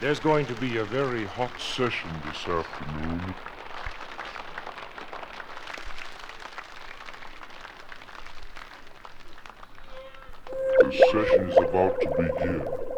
There's going to be a very hot session this afternoon. The session is about to begin.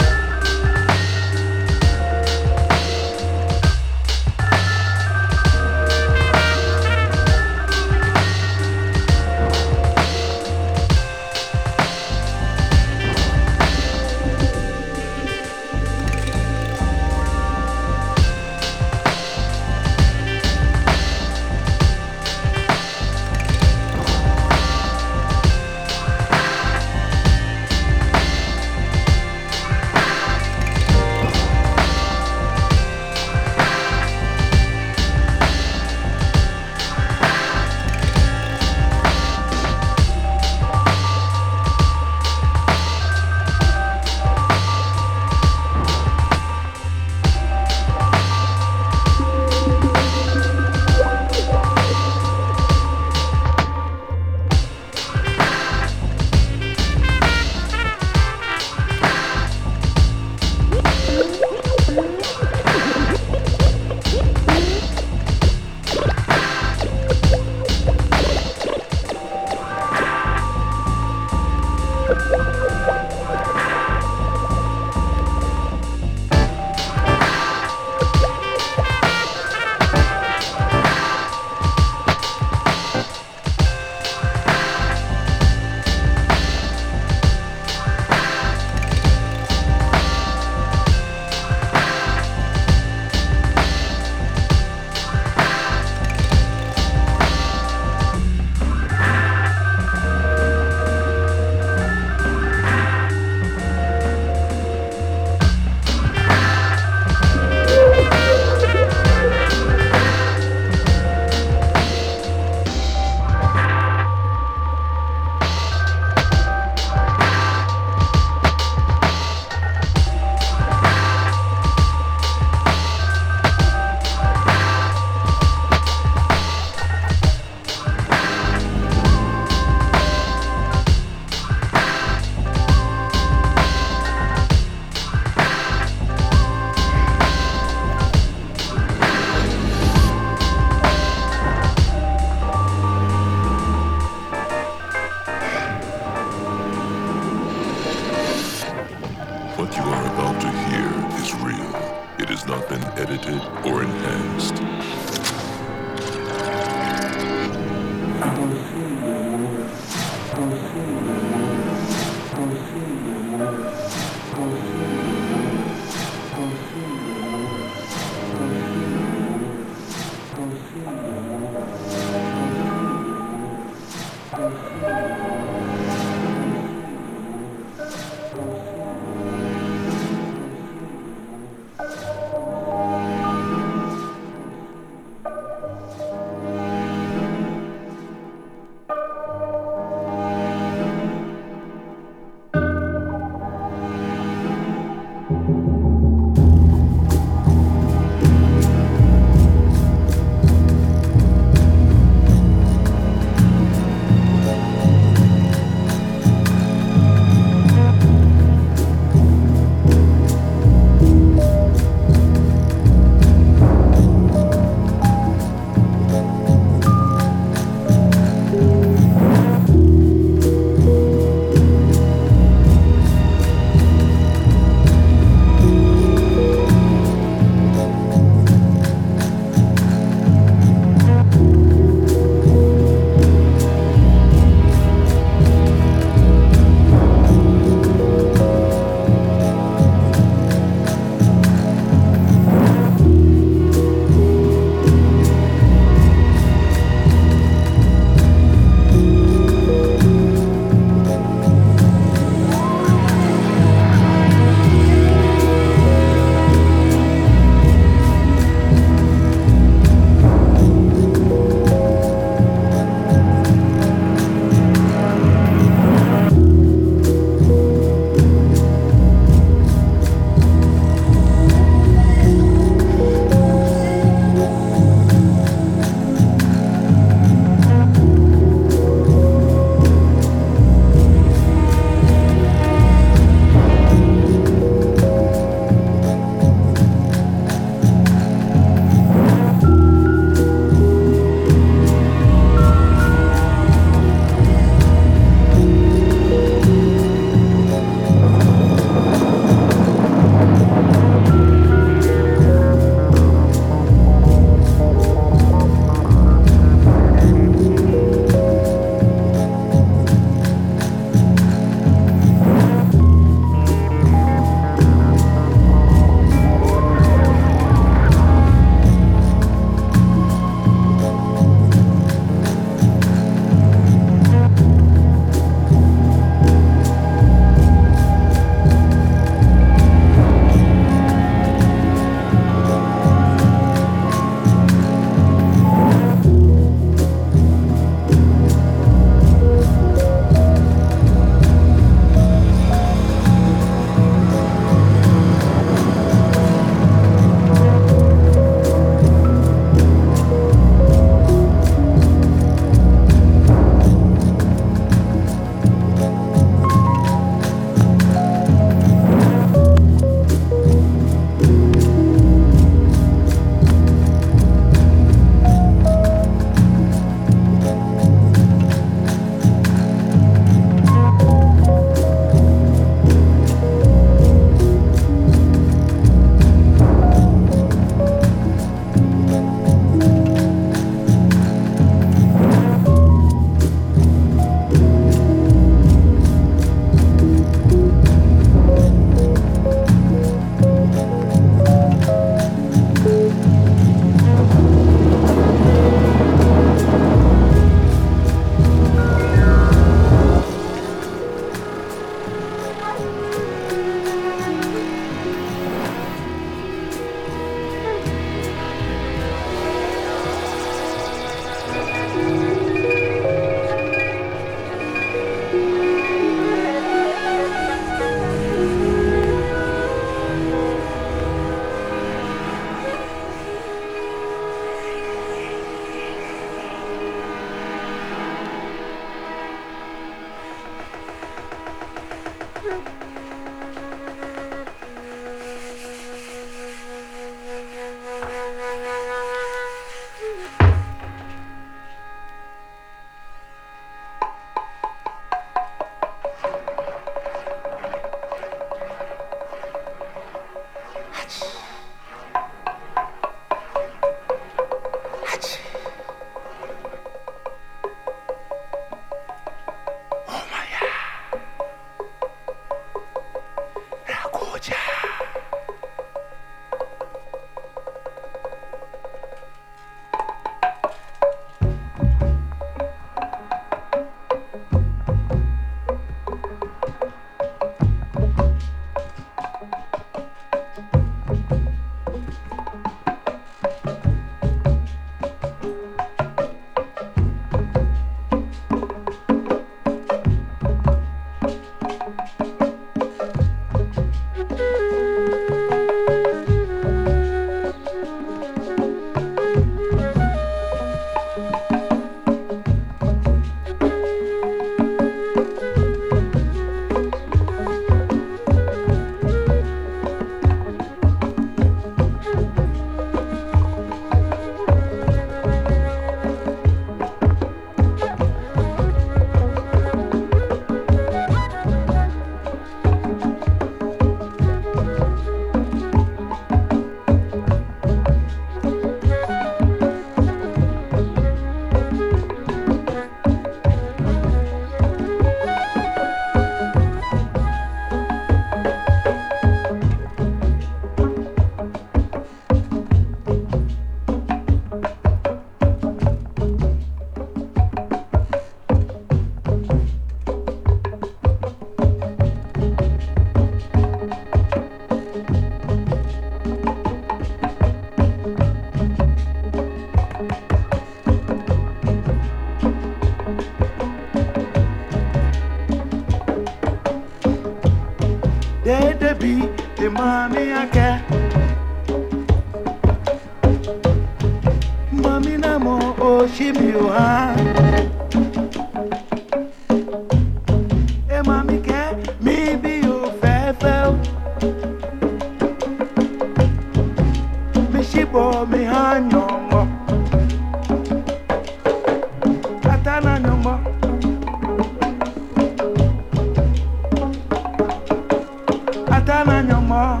no more.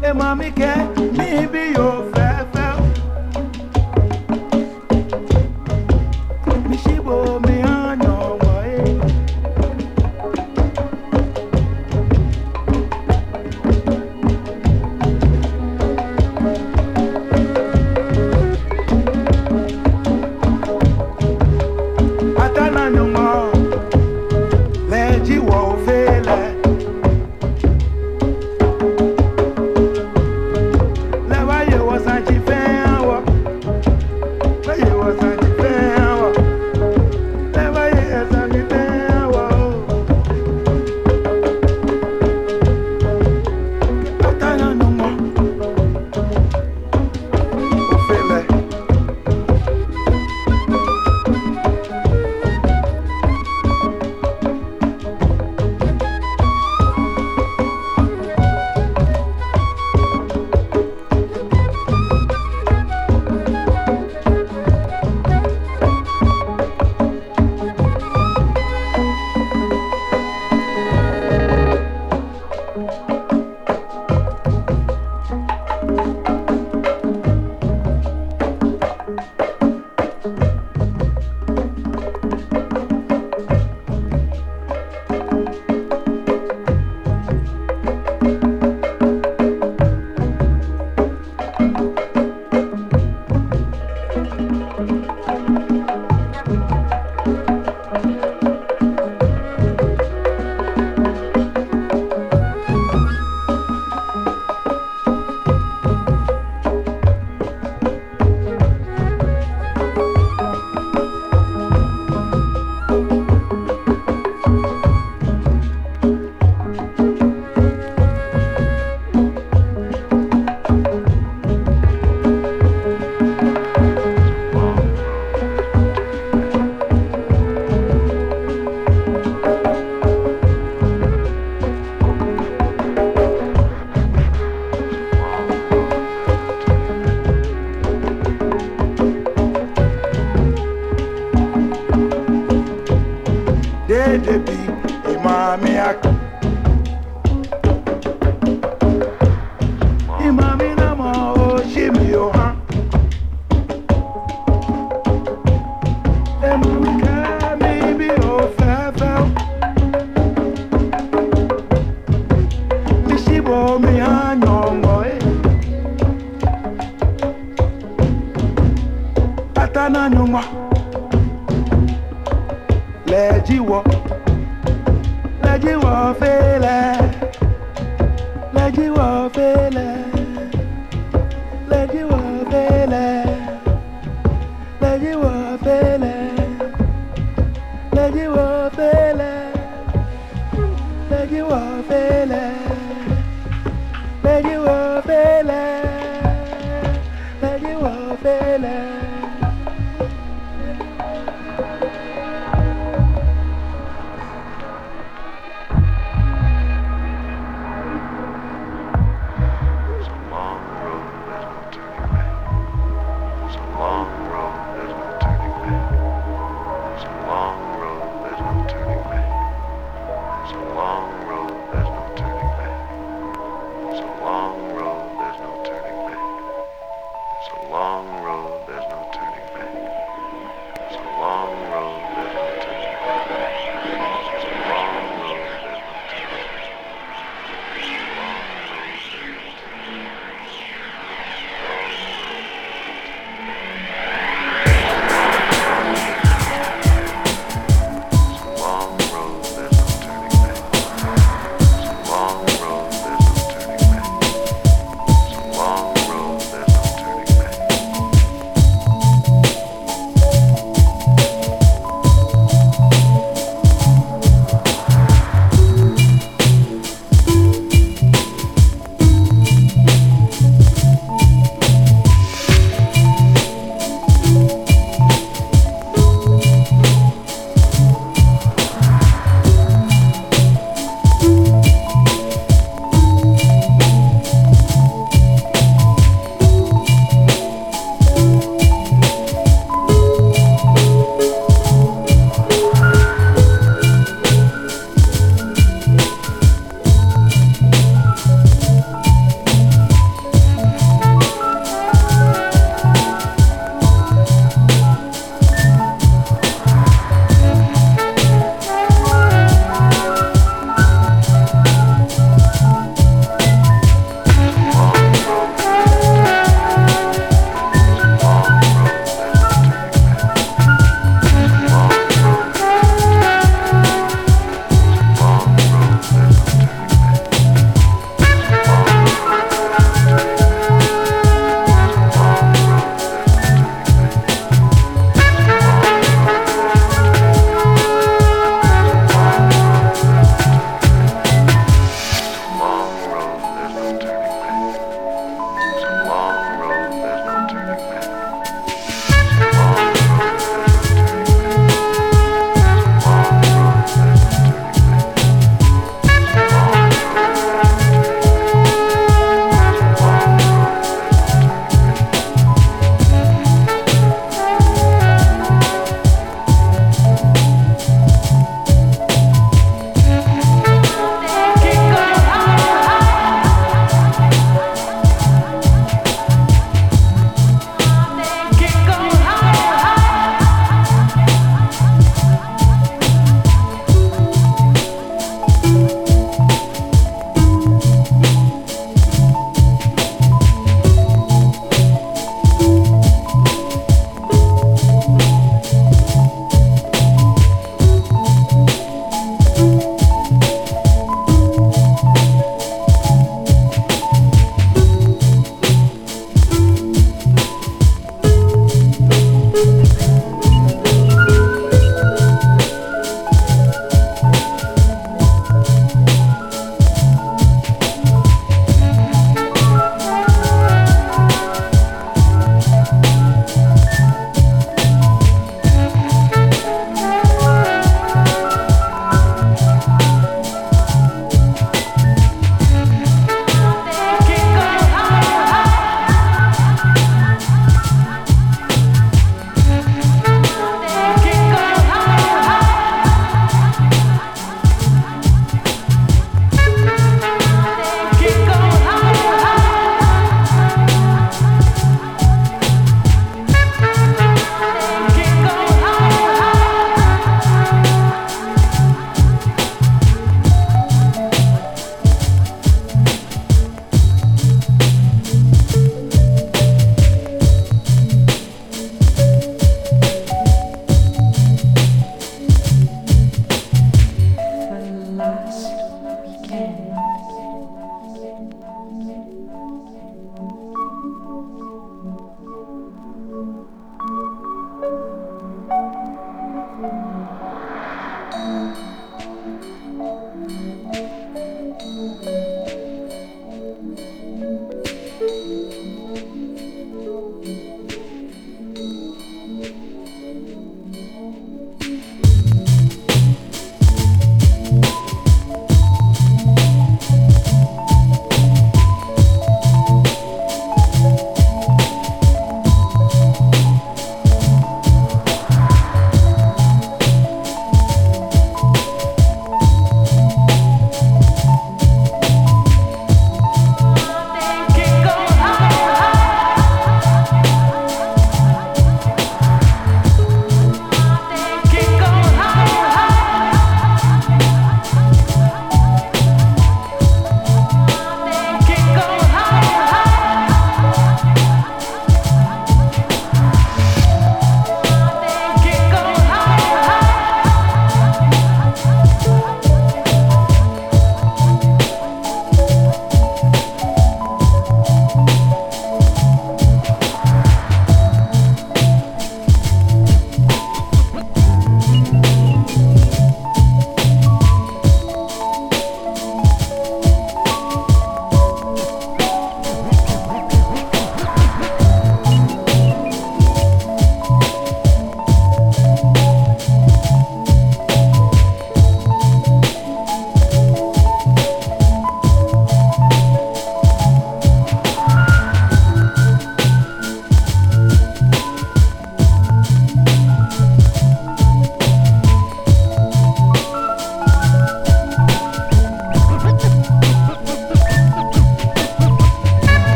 Hey, mommy, can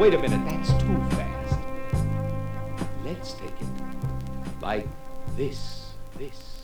wait a minute. That's too fast. Let's take it like this, this, this.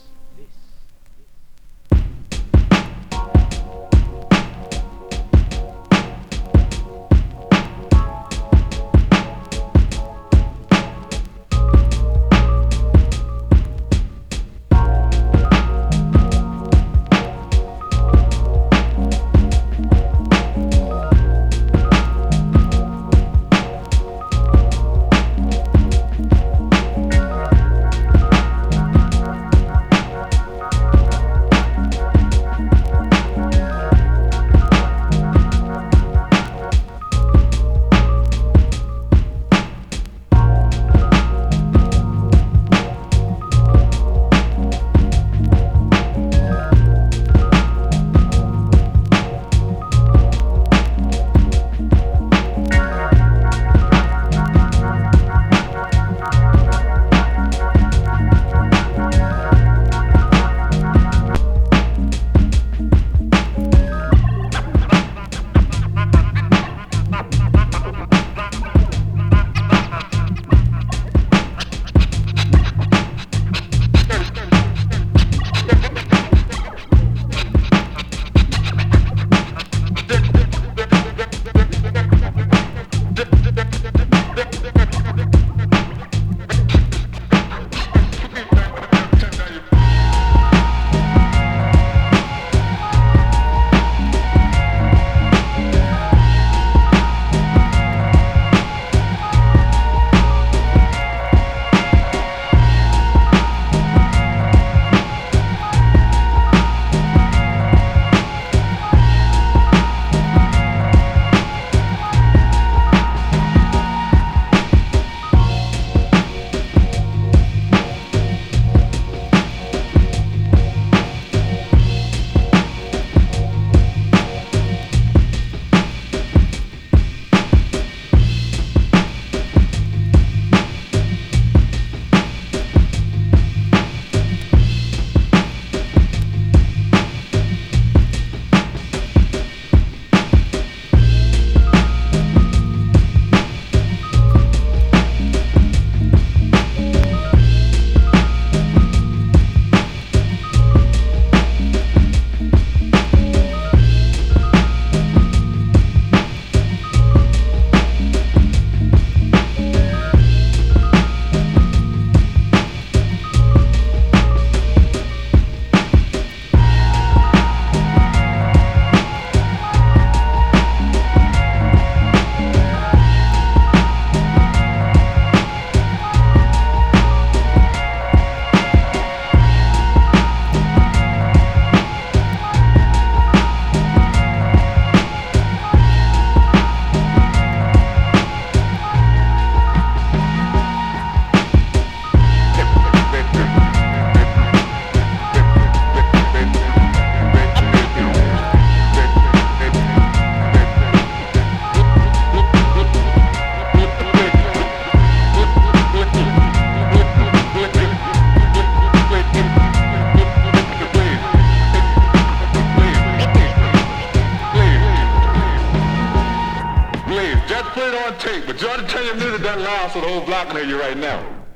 To turn your music down loud so the whole block can hear you right now.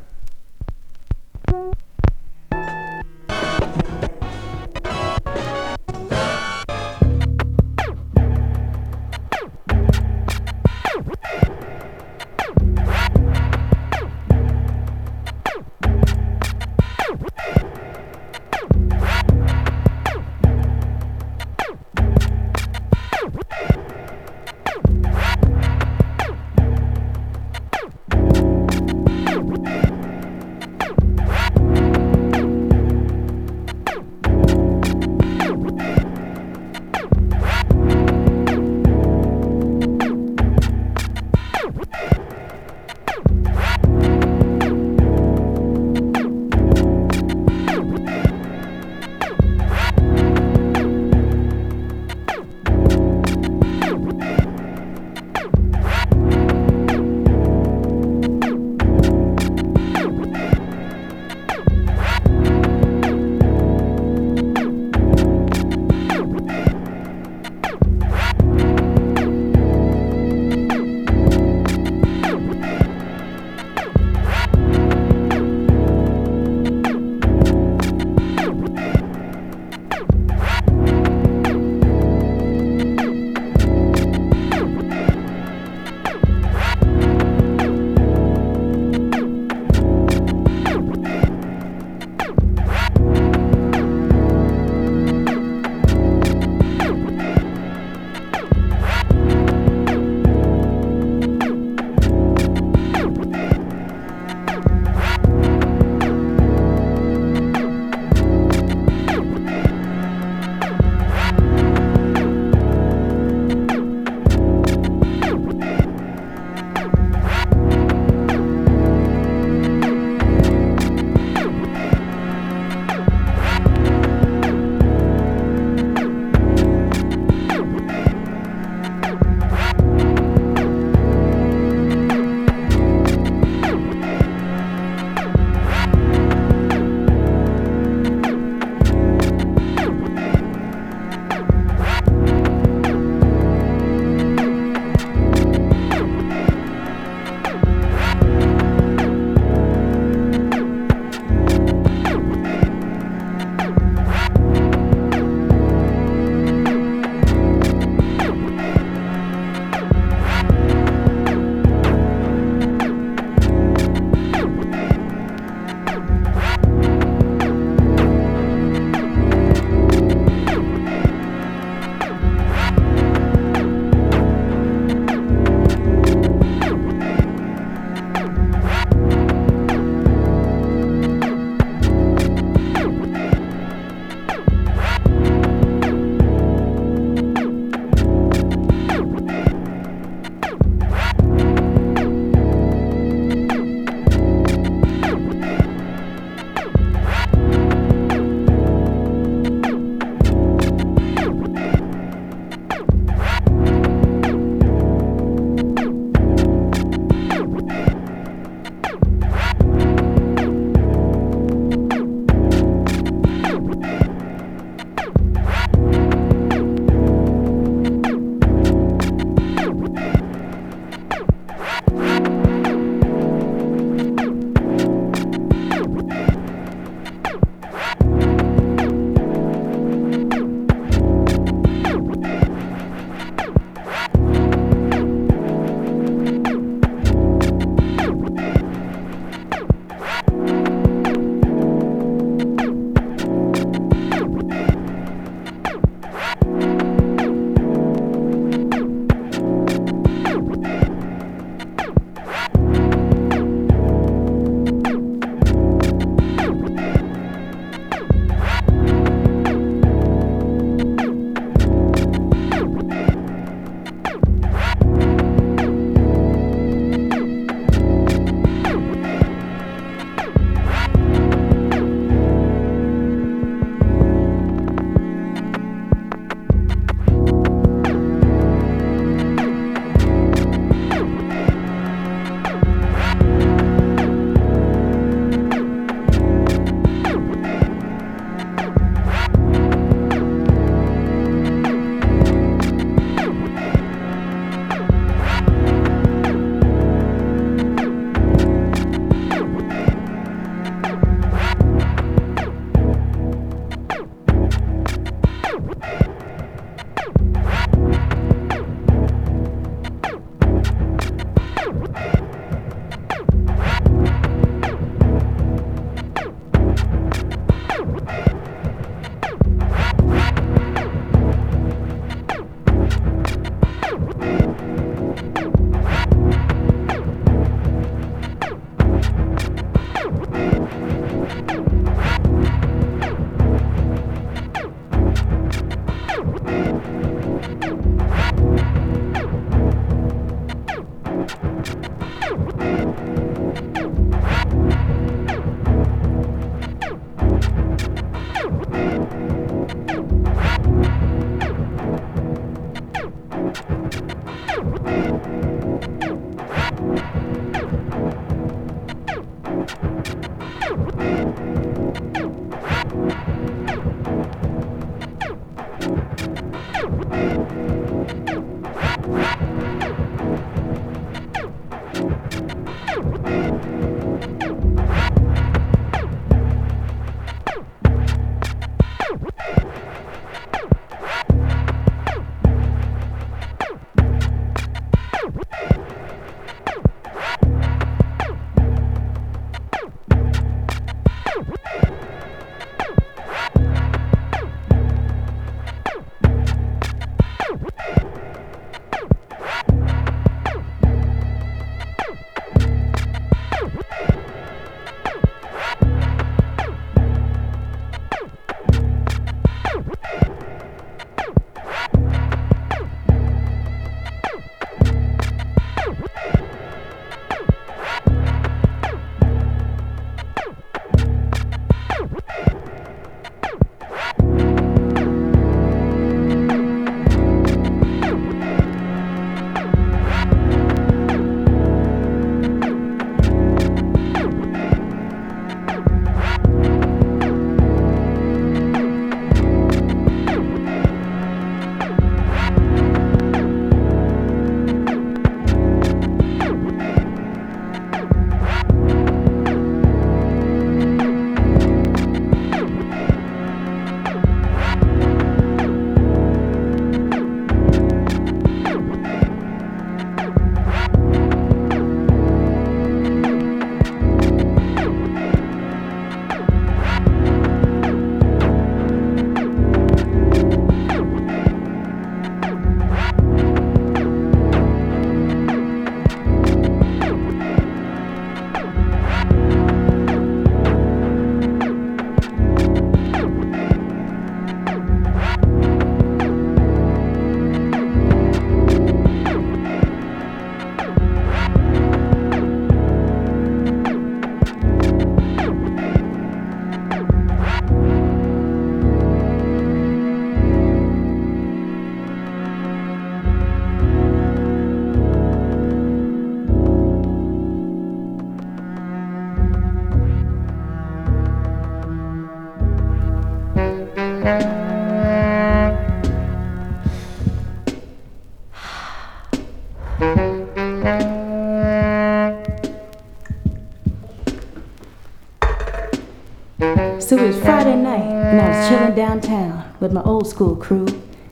Downtown with my old school crew,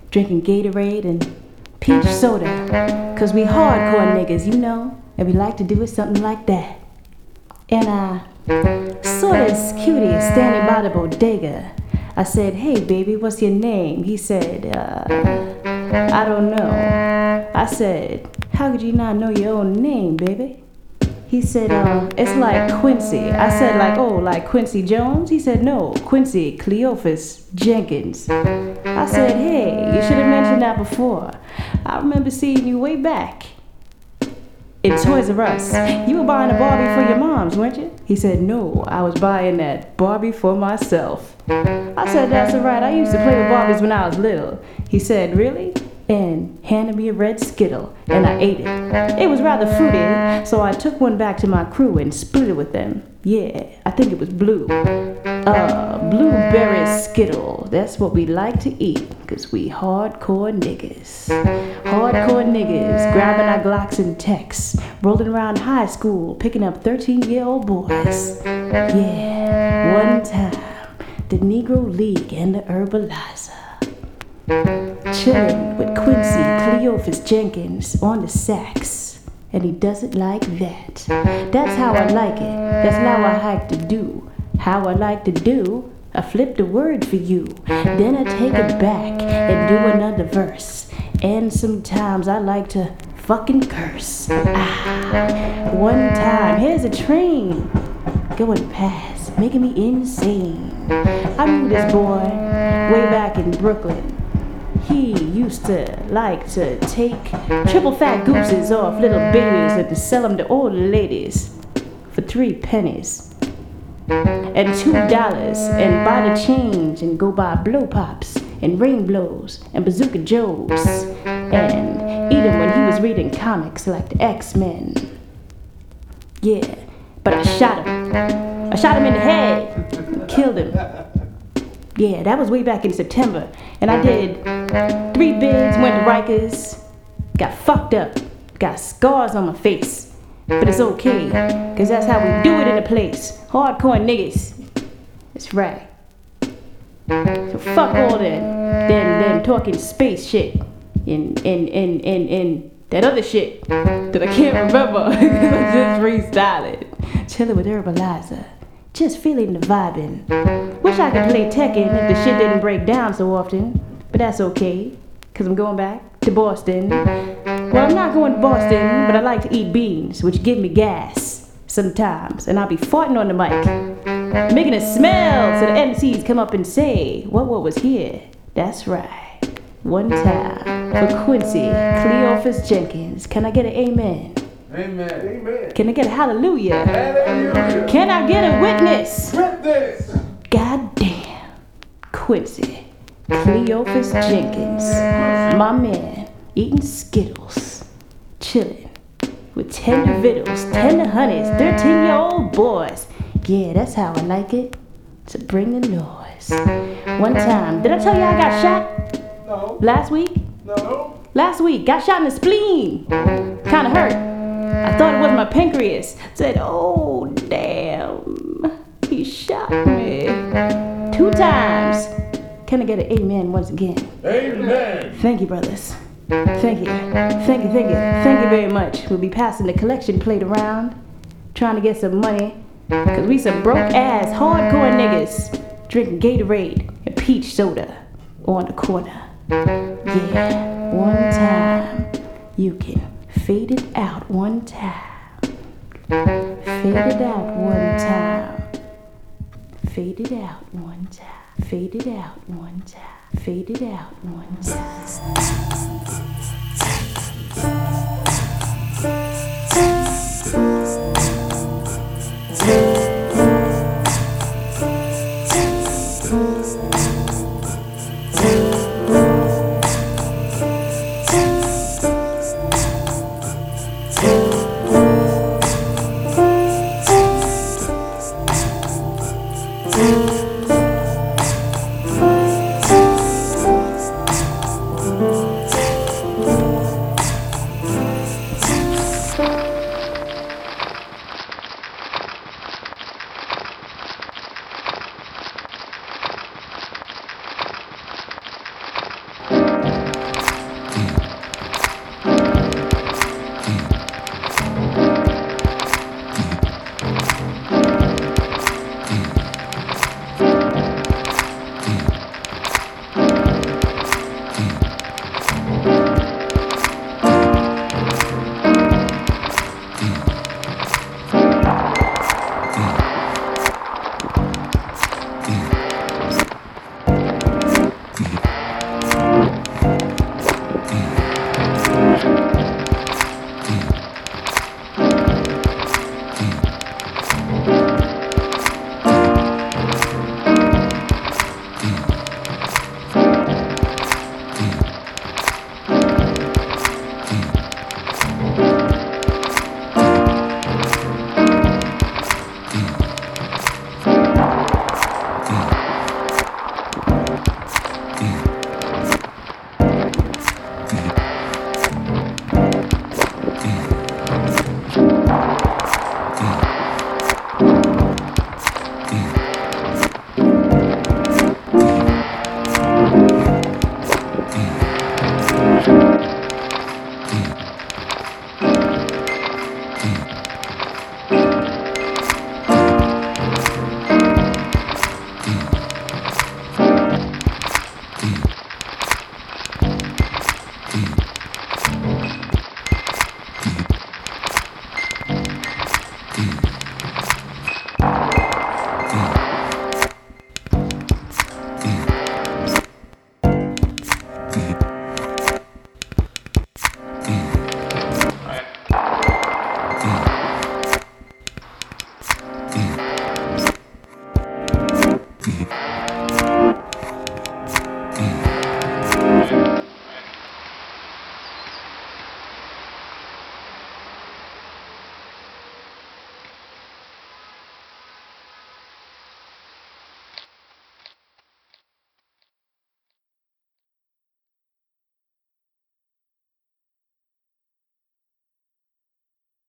drinking Gatorade and peach soda. Cause we hardcore niggas, you know, and we like to do it something like that. And I saw this cutie standing by the bodega. I said, Hey baby, what's your name? He said, uh, I don't know. I said, How could you not know your own name, baby? He said, uh, it's like Quincy. I said, like, oh, like Quincy Jones? He said, no, Quincy Cleophas Jenkins. I said, hey, you should have mentioned that before. I remember seeing you way back in Toys R Us. You were buying a Barbie for your mom's, weren't you? He said, no, I was buying that Barbie for myself. I said, that's all right. I used to play with Barbies when I was little. He said, really? And handed me a red Skittle, and I ate it. It was rather fruity, so I took one back to my crew and split it with them. Yeah, I think it was blue. Uh, blueberry Skittle. That's what we like to eat, 'cause we hardcore niggas. Hardcore niggas, grabbing our Glocks and techs, rolling around high school, picking up 13 year old boys. Yeah, one time, the Negro League and the Herbaliser. Chillin' with Quincy Cleophas Jenkins on the sax. And he does it like that. That's how I like it. That's how I like to do. How I like to do. I flip the word for you. Then I take it back and do another verse. And sometimes I like to fucking curse. Ah, one time, here's a train going past, making me insane. I knew this boy way back in Brooklyn. He used to like to take triple fat gooses off little babies and to sell them to old ladies for three pennies and two dollars and buy the change and go buy blow pops and rain blows and bazooka joes and eat when he was reading comics like the X-Men. Yeah, but I shot him. I shot him in the head, killed him. Yeah, that was way back in September. And I uh-huh. did three bids, went to Rikers, got fucked up, got scars on my face. But it's okay, cause that's how we do it in the place. Hardcore niggas. That's right. So fuck all that, then then talking space shit and and and and and that other shit that I can't remember. I just freestyling. Chilling with Herbaliser. Just feeling the vibing. Wish I could play Tekken if the shit didn't break down so often. But that's okay, cause I'm going back to Boston. Well, I'm not going to Boston, but I like to eat beans, which give me gas sometimes. And I'll be farting on the mic, making it smell so the MCs come up and say, What, what was here? That's right. One time for Quincy Cleophas Jenkins. Can I get an amen? Amen. Amen. Can I get a hallelujah? Hallelujah. Can I get a witness? Witness. God damn. Quincy. Cleophas Jenkins. My man. Eating Skittles. Chilling. With tender victuals, tender honeys, 13 year old boys. Yeah, that's how I like it. To bring the noise. One time, did I tell you I got shot No. last week? No. Last week, got shot in the spleen. Kinda hurt. I thought it was my pancreas. Said, oh, damn. He shot me. Two times. Can I get an amen once again? Amen. Thank you, brothers. Thank you. Thank you, thank you. Thank you very much. We'll be passing the collection plate around, trying to get some money. Cause we some broke ass hardcore niggas drinking Gatorade and peach soda on the corner. Yeah, one time. You can fade it out one time. Fade it out one time. Fade it out one time. Fade it out one time. Fade it out one time.